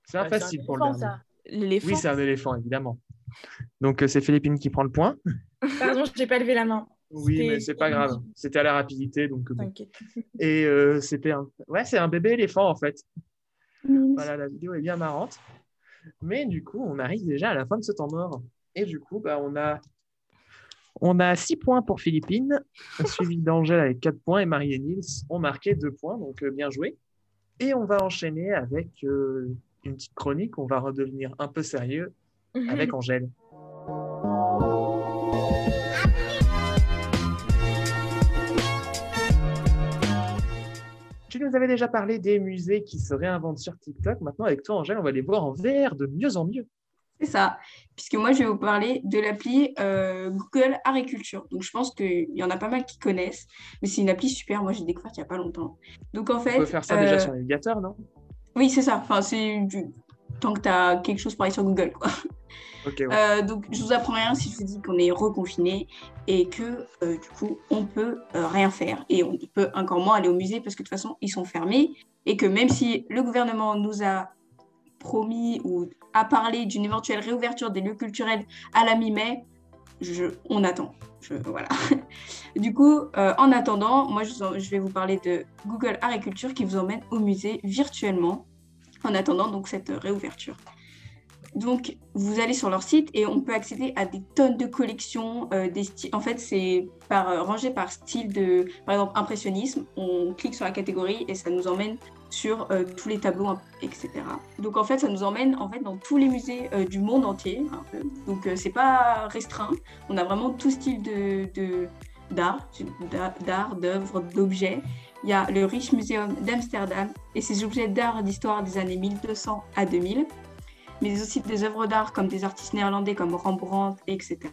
C'est un facile pour le dernier. ça. L'éléphant. Oui, c'est un éléphant, évidemment. Donc, euh, c'est Philippine qui prend le point. Pardon, j'ai pas levé la main. Oui, mais c'est pas grave. C'était à la rapidité, donc bon. T'inquiète. Et euh, c'était un... Ouais, c'est un bébé éléphant, en fait. Voilà, la vidéo est bien marrante. Mais du coup, on arrive déjà à la fin de ce temps mort. Et du coup, bah, on a on a 6 points pour Philippine, suivi d'Angèle avec 4 points et Marie et Nils ont marqué 2 points, donc euh, bien joué. Et on va enchaîner avec euh, une petite chronique, on va redevenir un peu sérieux avec Angèle. Tu nous avais déjà parlé des musées qui se réinventent sur TikTok. Maintenant, avec toi, Angèle, on va les voir en VR de mieux en mieux. C'est ça. Puisque moi, je vais vous parler de l'appli euh, Google Agriculture. Donc, je pense qu'il y en a pas mal qui connaissent. Mais c'est une appli super. Moi, j'ai découvert il n'y a pas longtemps. Donc, en fait. On peut faire ça déjà sur navigateur, non? Oui, c'est ça. Enfin, c'est du... tant que tu as quelque chose aller sur Google, quoi. ouais. donc, je vous apprends rien si je vous dis qu'on est reconfiné et que du coup, on peut rien faire. Et on peut encore moins aller au musée parce que de toute façon, ils sont fermés. Et que même si le gouvernement nous a promis ou a parlé d'une éventuelle réouverture des lieux culturels à la mi-mai, on attend. Je, voilà. du coup, euh, en attendant, moi, je, vais vous parler de Google Agriculture qui vous emmène au musée virtuellement en attendant donc cette réouverture. Donc, vous allez sur leur site et on peut accéder à des tonnes de collections. Euh, des en fait, c'est par, euh, rangé par style de, par exemple, impressionnisme. On clique sur la catégorie et ça nous emmène sur euh, tous les tableaux, etc. Donc en fait, ça nous emmène en fait dans tous les musées euh, du monde entier. Donc euh, c'est pas restreint. On a vraiment tout style de d'art, d'art, d'œuvres, d'objets. Il y a le Rich Museum d'Amsterdam et ses objets d'art d'histoire des années 1200 à 2000, mais aussi des œuvres d'art comme des artistes néerlandais comme Rembrandt, etc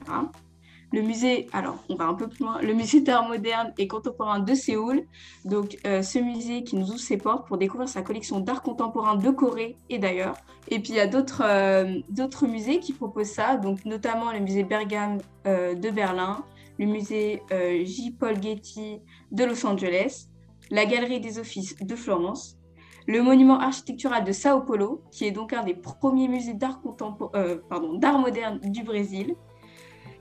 le musée, alors on va un peu plus loin, le musée d'art moderne et contemporain de Séoul. Donc euh, ce musée qui nous ouvre ses portes pour découvrir sa collection d'art contemporain de Corée et d'ailleurs. Et puis il y a d'autres euh, musées qui proposent ça, donc notamment le musée Bergam euh, de Berlin, le musée J. Paul Getty de Los Angeles, la galerie des offices de Florence, le monument architectural de Sao Paulo, qui est donc un des premiers musées d'art d'art moderne du Brésil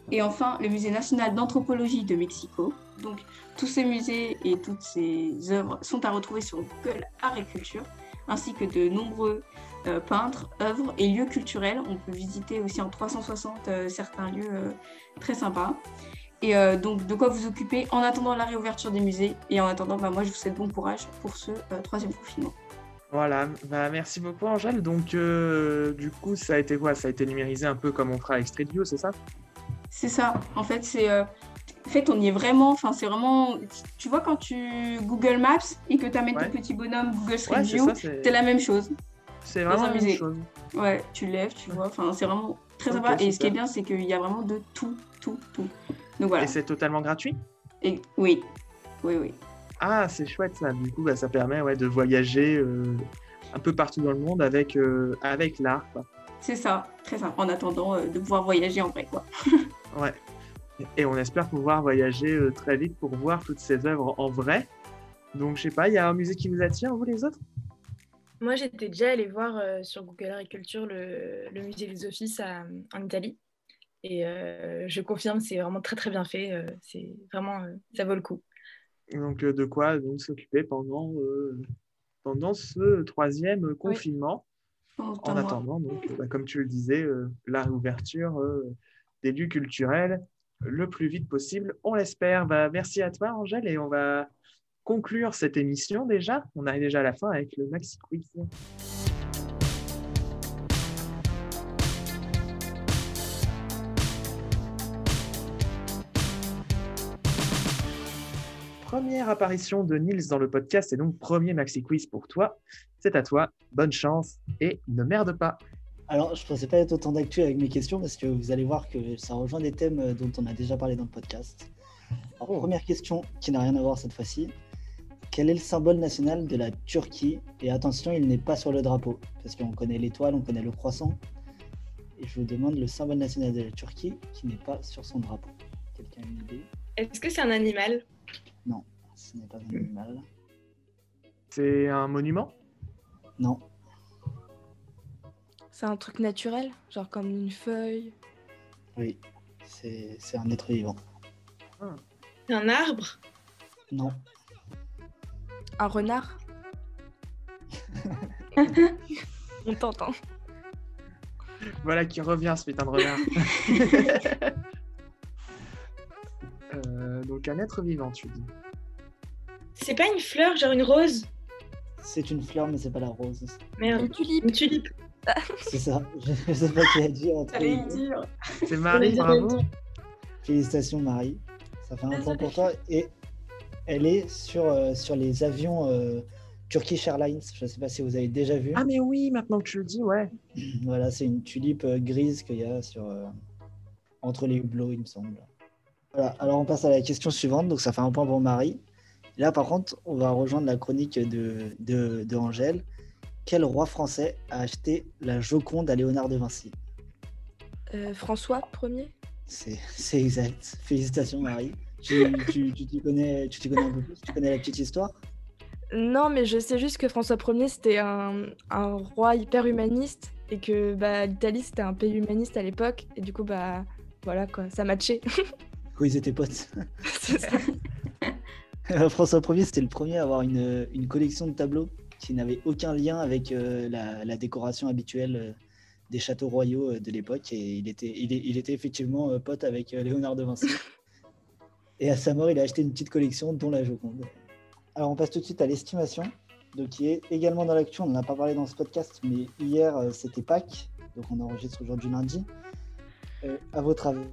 et enfin, le Musée national d'anthropologie de Mexico. Donc, tous ces musées et toutes ces œuvres sont à retrouver sur Google Agriculture, ainsi que de nombreux euh, peintres, œuvres et lieux culturels. On peut visiter aussi en 360 euh, certains lieux euh, très sympas. Et donc, de quoi vous occuper en attendant la réouverture des musées. Et en attendant, bah, moi, je vous souhaite bon courage pour ce troisième confinement. Voilà, bah, merci beaucoup Angèle. Donc, du coup, ça a été quoi? Ça a été numérisé un peu comme on fera avec Street c'est ça? C'est ça. En fait, c'est. Euh, en fait, on y est vraiment. Enfin, c'est vraiment. Tu vois, quand tu Google Maps et que tu amènes ton petit bonhomme Google Street View, c'est la même chose. C'est vraiment la même chose. Ouais, tu lèves, tu vois. Enfin, c'est vraiment très sympa. Et ce qui est bien, c'est qu'il y a vraiment de tout, tout, tout. Donc voilà. Et c'est totalement gratuit? Et... Oui, oui, oui. Ah, c'est chouette ça. Du coup, bah, ça permet ouais, de voyager euh, un peu partout dans le monde avec, euh, avec l'art. C'est ça, très simple. En attendant de pouvoir voyager en vrai, quoi. Ouais. Et on espère pouvoir voyager euh, très vite pour voir toutes ces œuvres en vrai. Donc, je sais pas, il y a un musée qui vous attire, vous les autres? Moi, j'étais déjà allée voir euh, sur Google Agriculture le, le, musée des offices en Italie. Et euh, je confirme, c'est vraiment très très bien fait. c'est vraiment, ça vaut le coup. Donc, de quoi donc s'occuper pendant, pendant ce troisième confinement? En attendant, donc, bah, comme tu le disais, la réouverture des lieux culturels le plus vite possible. On l'espère. Bah, merci à toi, Angèle, et on va conclure cette émission déjà. On arrive déjà à la fin avec le Maxi Quiz. Première apparition de Nils dans le podcast et donc premier Maxi Quiz pour toi. C'est à toi. Bonne chance et ne merde pas. Alors, je ne pensais pas être autant d'actu avec mes questions parce que vous allez voir que ça rejoint des thèmes dont on a déjà parlé dans le podcast. Alors, oh. première question qui n'a rien à voir cette fois-ci. Quel est le symbole national de la Turquie? Et attention, il n'est pas sur le drapeau parce qu'on connaît l'étoile, on connaît le croissant. Et je vous demande le symbole national de la Turquie qui n'est pas sur son drapeau. Quelqu'un a une idée? Est-ce que c'est un animal? Non, ce n'est pas un animal. C'est un monument? Non. C'est un truc naturel, genre comme une feuille. Oui, c'est un être vivant. C'est un arbre? Non. Un renard? On t'entend. Voilà qui revient ce putain de renard. Euh, donc un être vivant, tu dis. C'est pas une fleur, genre une rose? C'est une fleur, mais c'est pas la rose. Merde. Une tulipe. Une tulipe. C'est ça. Je sais pas qui a dit. C'est Marie, bravo. Félicitations Marie. Ça fait un point pour toi. Et elle est sur, euh, sur les avions euh, Turkish Airlines. Je ne sais pas si vous avez déjà vu. Ah, mais oui, maintenant que tu le dis, ouais. Voilà, c'est une tulipe euh, grise qu'il y a sur, euh, entre les hublots, il me semble. Voilà, alors on passe à la question suivante. Donc ça fait un point pour Marie. Là, par contre, on va rejoindre la chronique de, de, de Angèle. Quel roi français a acheté la Joconde à Léonard de Vinci Euh, François Ier? C'est exact. Félicitations, Marie. Tu tu- tu t'y connais, tu t'y connais un peu plus Tu connais la petite histoire? Non, mais je sais juste que François Ier, c'était un, un roi hyper humaniste et que bah, l'Italie, c'était un pays humaniste à l'époque. Et du coup, bah voilà quoi, ça matchait. Quand ils étaient potes. C'est ça. François Ier, c'était le premier à avoir une, une collection de tableaux qui n'avait aucun lien avec euh, la, décoration habituelle euh, des châteaux royaux euh, de l'époque. Et il était, effectivement pote avec Léonard de Vinci. Et à sa mort, il a acheté une petite collection, dont la Joconde. Alors, on passe tout de suite à l'estimation, qui est également dans l'actu. On n'en a pas parlé dans ce podcast, mais hier, c'était Pâques, donc on enregistre aujourd'hui lundi. Euh, à votre avis,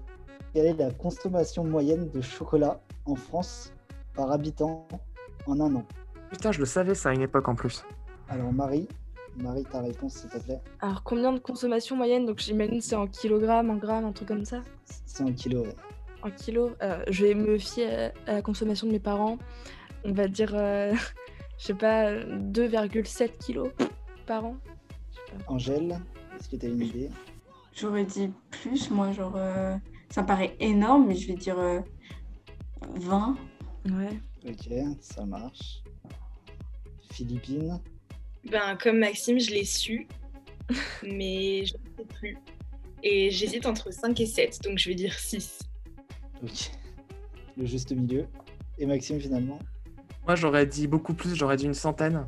quelle est la consommation moyenne de chocolat en France par habitant en un an? Putain, je le savais ça à une époque en plus. Alors, Marie, Marie, ta réponse, s'il te plaît. Alors, combien de consommation moyenne Donc, j'imagine c'est en kilogrammes, en grammes, un truc comme ça? C'est en kilos. ouais. En kilos Euh, Je vais me fier à la consommation de mes parents. On va dire, euh, je sais pas, 2,7 kilos par an. Angèle, est-ce que tu as une idée? J'aurais dit plus, moi, genre, euh, ça me paraît énorme, mais je vais dire euh, 20. Ouais. Ok, ça marche. Philippines, Ben, comme Maxime, je l'ai su, mais je ne sais plus. Et j'hésite entre 5 et 7, donc je vais dire 6. ok. Le juste milieu. Et Maxime, finalement, Moi, j'aurais dit beaucoup plus, j'aurais dit une centaine.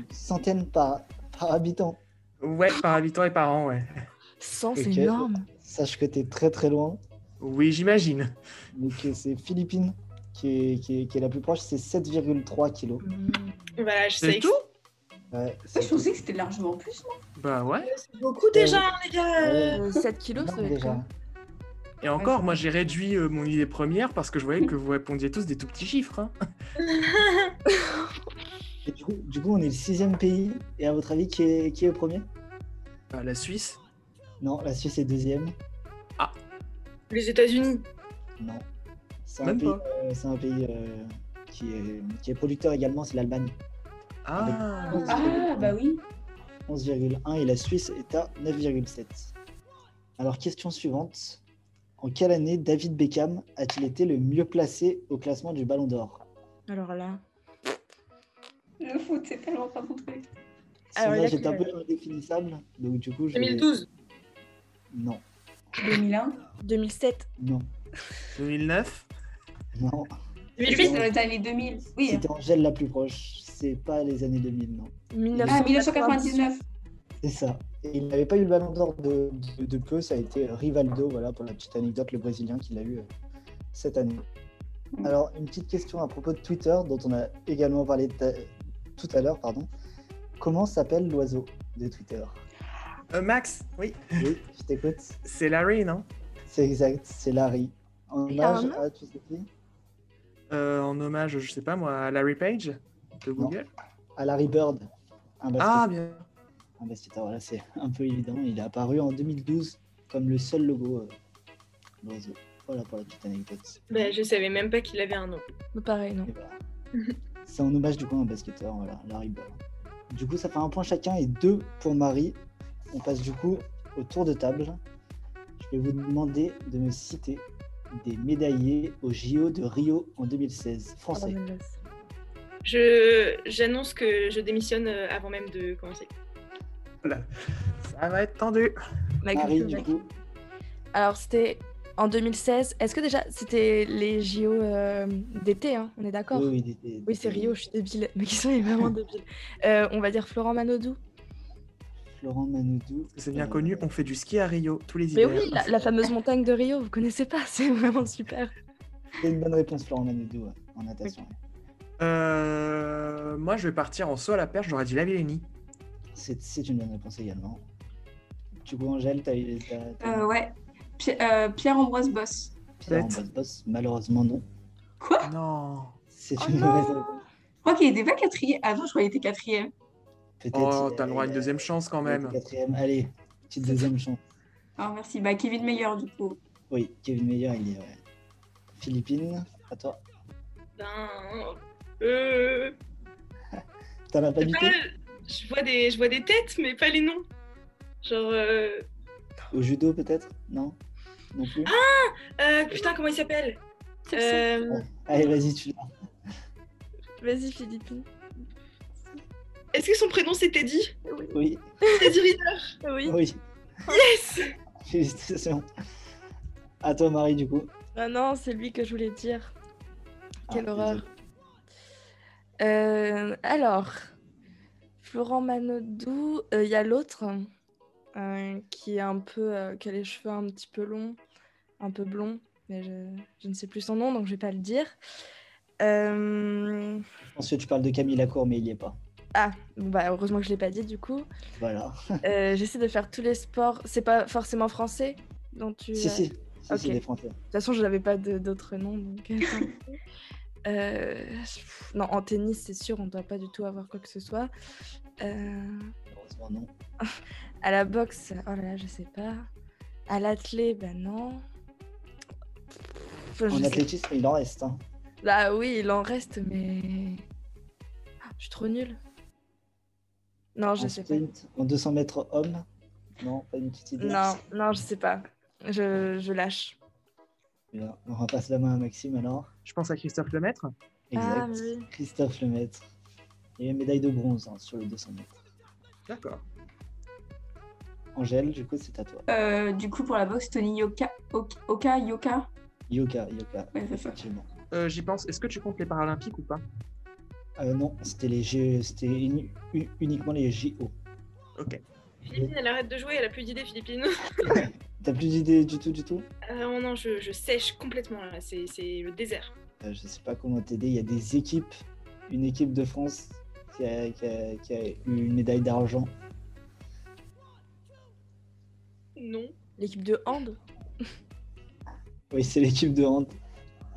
une centaine par, par habitant. Ouais, par habitant et par an, ouais. 100, c'est énorme. Sache que tu es très très loin. Oui, j'imagine. Donc c'est Philippines qui est, qui, est, qui est la plus proche, c'est 7,3 kilos. Mmh. Voilà, je que tout Ouais, je pensais que c'était largement plus, moi. Bah ouais. c'est beaucoup déjà, hein, les gars. Ouais. Euh, 7 kilos, ça va être déjà. quoi Et encore, moi, j'ai réduit euh, mon idée première parce que je voyais que vous répondiez tous des tout petits chiffres. hein. Et du, coup, du coup, on est le sixième pays. Et à votre avis, qui est, qui est au premier? Bah, la Suisse. Non, la Suisse est deuxième. Les États-Unis. Non. C'est un Même pays, pas. euh, c'est un pays euh, qui, est, qui est producteur également, c'est l'Allemagne. Ah. Ah, bah oui. 11,1 et la Suisse est à 9,7. Alors, question suivante. En quelle année David Beckham a-t-il été le mieux placé au classement du Ballon d'Or? Alors là. Le foot, c'est tellement pas mon truc. Son Alors, il y a âge est un peu indéfinissable, donc du coup, je vais- 2012. Non, 2001 2007. non, 2009. Non. 2008. Dans les années 2000. Oui. C'était Angèle la plus proche. C'est pas les années 2000, non. 1998. Ah, 1999. C'est ça. Et il n'avait pas eu le ballon d'or de, de, de peu, ça a été Rivaldo, voilà, pour la petite anecdote, le Brésilien qui l'a eu euh, cette année. Mm. Alors, une petite question à propos de Twitter, dont on a également parlé ta- tout à l'heure, pardon. Comment s'appelle l'oiseau de Twitter? Euh, Max, oui. Oui, je t'écoute. C'est Larry, non? C'est exact, c'est Larry. En a hommage à, tu sais qui? Euh, En hommage, je sais pas moi, à Larry Page de Non. Google? À Larry Bird, un basketteur. Ah, bien. Un basketteur, voilà, c'est un peu évident. Il est apparu en 2012 comme le seul logo euh, l'oiseau. Voilà pour la petite anecdote. Ben, je savais même pas qu'il avait un nom. Pareil, non. Et voilà. C'est en hommage du coup à un basketteur, voilà, Larry Bird. Du coup, ça fait un point chacun et deux pour Marie. On passe du coup au tour de table. Je vais vous demander de me citer des médaillés au JO de Rio en 2016. Oh, Français. Je j'annonce que je démissionne euh, avant même de commencer. Voilà. Ça va être tendu. Ma Marie, du coup. Alors, c'était en 2016. Est-ce que déjà, c'était les JO euh, d'été, hein? On est d'accord? Oui, c'est Rio, je suis débile. Ma question est vraiment débile. Euh, on va dire Florent Manodou. Florent Manoudou. C'est bien Euh, connu, on fait du ski à Rio tous les Mais hivers. oui, la, la fameuse montagne de Rio, vous connaissez pas, c'est vraiment super. C'est une bonne réponse, Florent Manoudou, ouais, en natation. Euh, moi, je vais partir en saut à la perche, j'aurais dit la Villénie. C'est c'est une bonne réponse également. Du coup, Angèle, t'as eu. Euh, ouais. Pi- euh, Pierre-Ambroise Boss. Pierre en Peut-être. boss Malheureusement, non. Quoi? Non. C'est Oh une mauvaise réponse. crois qu'il était pas quatrième. Attends, je crois qu'il était quatrième. Oh, t'as le droit à une euh, deuxième chance quand même. Quatrième. Allez, petite deuxième chance. Ah, merci. Bah, Kevin Meyer, du coup. Oui, Kevin Meyer, il est. ouais. Philippines, à toi. Ben, euh, T'en as pas du pas- je, vois des, je vois des têtes, mais pas les noms. Genre, euh, Au judo, peut-être? Non? Non plus? Euh, putain, comment il s'appelle? Euh, Allez, vas-y, tu l'as. Vas-y, Philippine. Est-ce que son prénom c'est Teddy? Oui, Teddy Riner Oui. oui. Yes Félicitations. À toi, Marie, du coup. Ah non, c'est lui que je voulais dire. Quelle Ah, horreur. désolé. Euh, alors, Florent Manodou, euh, il y a l'autre euh, qui est un peu, euh, qui a les cheveux un petit peu longs, un peu blonds, mais je, je ne sais plus son nom, donc je vais pas le dire. Euh, Je pense que tu parles de Camille Lacour, mais il y est pas. Ah, bah heureusement que je l'ai pas dit du coup. Voilà. Euh, J'essaie de faire tous les sports. C'est pas forcément français dont tu. Si, si. C'est des Français. De toute façon, je n'avais pas d'autres noms. Donc... Euh, pff, non, en tennis, c'est sûr, on ne doit pas du tout avoir quoi que ce soit. Euh, Heureusement, non. à la boxe, oh là là, je sais pas. À l'athlé, ben non. Enfin, En sais- athlétisme, il en reste. Hein. Bah oui, il en reste, mais. Ah, Je suis trop nulle. Non, je en sais sprint, en 200 mètres homme. Non, pas une petite pas. idée. Non, non, je sais pas. Je, je lâche. Bien, On repasse la main à Maxime alors. Je pense à Christophe Lemaître. Exact. Ah, oui. Christophe Lemaître. Et une médaille de bronze hein, sur le 200 mètres. D'accord. Angèle, du coup, c'est à toi. Euh, du coup, pour la boxe, Tony Yoka, Ok- Oka, Yoka. Yoka, Yoka. Ouais. Effectivement. Euh, J'y pense. Est-ce que tu comptes les Paralympiques ou pas? Euh, non, c'était les G... c'était uniquement les JO. Ok. Philippine, elle arrête de jouer, elle a plus d'idées, Philippine. T'as plus d'idées du tout, du tout? Ah non, non, je, je sèche complètement là, c'est c'est le désert. Euh, Je sais pas comment t'aider. Il y a des équipes. Une équipe de France qui a, qui a- qui a eu une médaille d'argent. Non. L'équipe de hand Oui, c'est l'équipe de hand.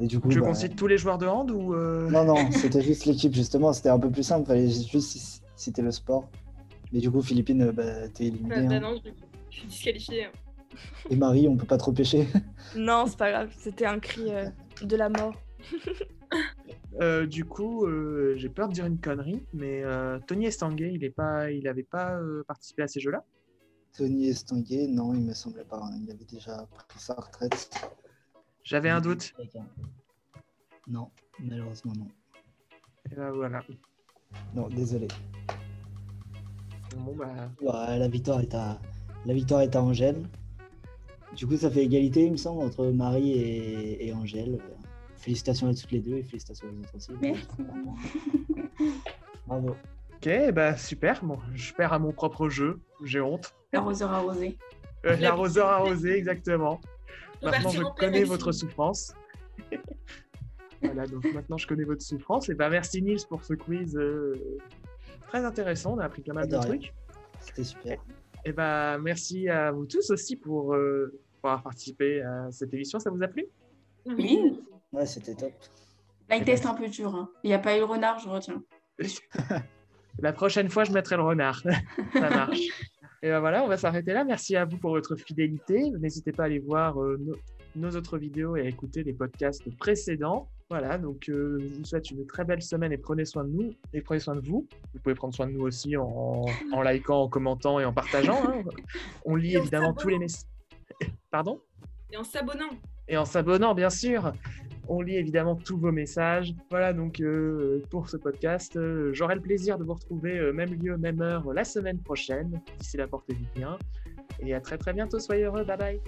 Et du coup, Tu bah, tous les joueurs de hand ou euh, Non, non, c'était juste l'équipe, justement. C'était un peu plus simple. Fallait juste citer le sport. Mais du coup, Philippine, bah, t'es Bah, éliminée. bah hein. non, du coup, je suis disqualifiée. hein. Et Marie, on peut pas trop pêcher. Non, c'est pas grave. C'était un cri euh, de la mort. euh, Du coup, euh, j'ai peur de dire une connerie, mais euh, Tony Estanguet, il est pas, il avait pas euh, participé à ces jeux-là? Tony Estanguet, non, il me semblait pas. hein. Il avait déjà pris sa retraite. J'avais un doute. Non, malheureusement, non. Et ben voilà. Non, désolé. Bon bah, Ouais, la victoire est à la victoire est à Angèle. Du coup, ça fait égalité, il me semble, entre Marie et, et Angèle. Félicitations à toutes les deux et félicitations aux autres aussi. Merci. Bravo. ok, bah super. Bon, je perds à mon propre jeu. J'ai honte. L'arroseur arrosé. Euh, L'arroseur arrosé, exactement. Maintenant, je connais votre souffrance. Voilà, donc maintenant, je connais votre souffrance. Et bah, merci Nils pour ce quiz euh, très intéressant. On a appris pas mal de trucs. C'était super. Et bah, merci à vous tous aussi pour, euh, pour avoir participé à cette émission. Ça vous a plu? Oui. Ouais, c'était top. Blind test un peu dur. hein. Il n'y a pas eu le renard, je retiens. La prochaine fois, je mettrai le renard. Ça marche. Et ben voilà, on va s'arrêter là. Merci à vous pour votre fidélité. N'hésitez pas à aller voir euh, nos, nos autres vidéos et à écouter les podcasts précédents. Voilà, donc euh, je vous souhaite une très belle semaine et prenez soin de nous et prenez soin de vous. Vous pouvez prendre soin de nous aussi en, en likant, en commentant et en partageant. hein. On lit évidemment tous les messages. Pardon? Et en s'abonnant. et en s'abonnant, bien sûr. On lit évidemment tous vos messages. Voilà, donc euh, pour ce podcast, euh, j'aurai le plaisir de vous retrouver même lieu, même heure la semaine prochaine. D'ici là, portez-vous bien. Et à très très bientôt. Soyez heureux. Bye bye.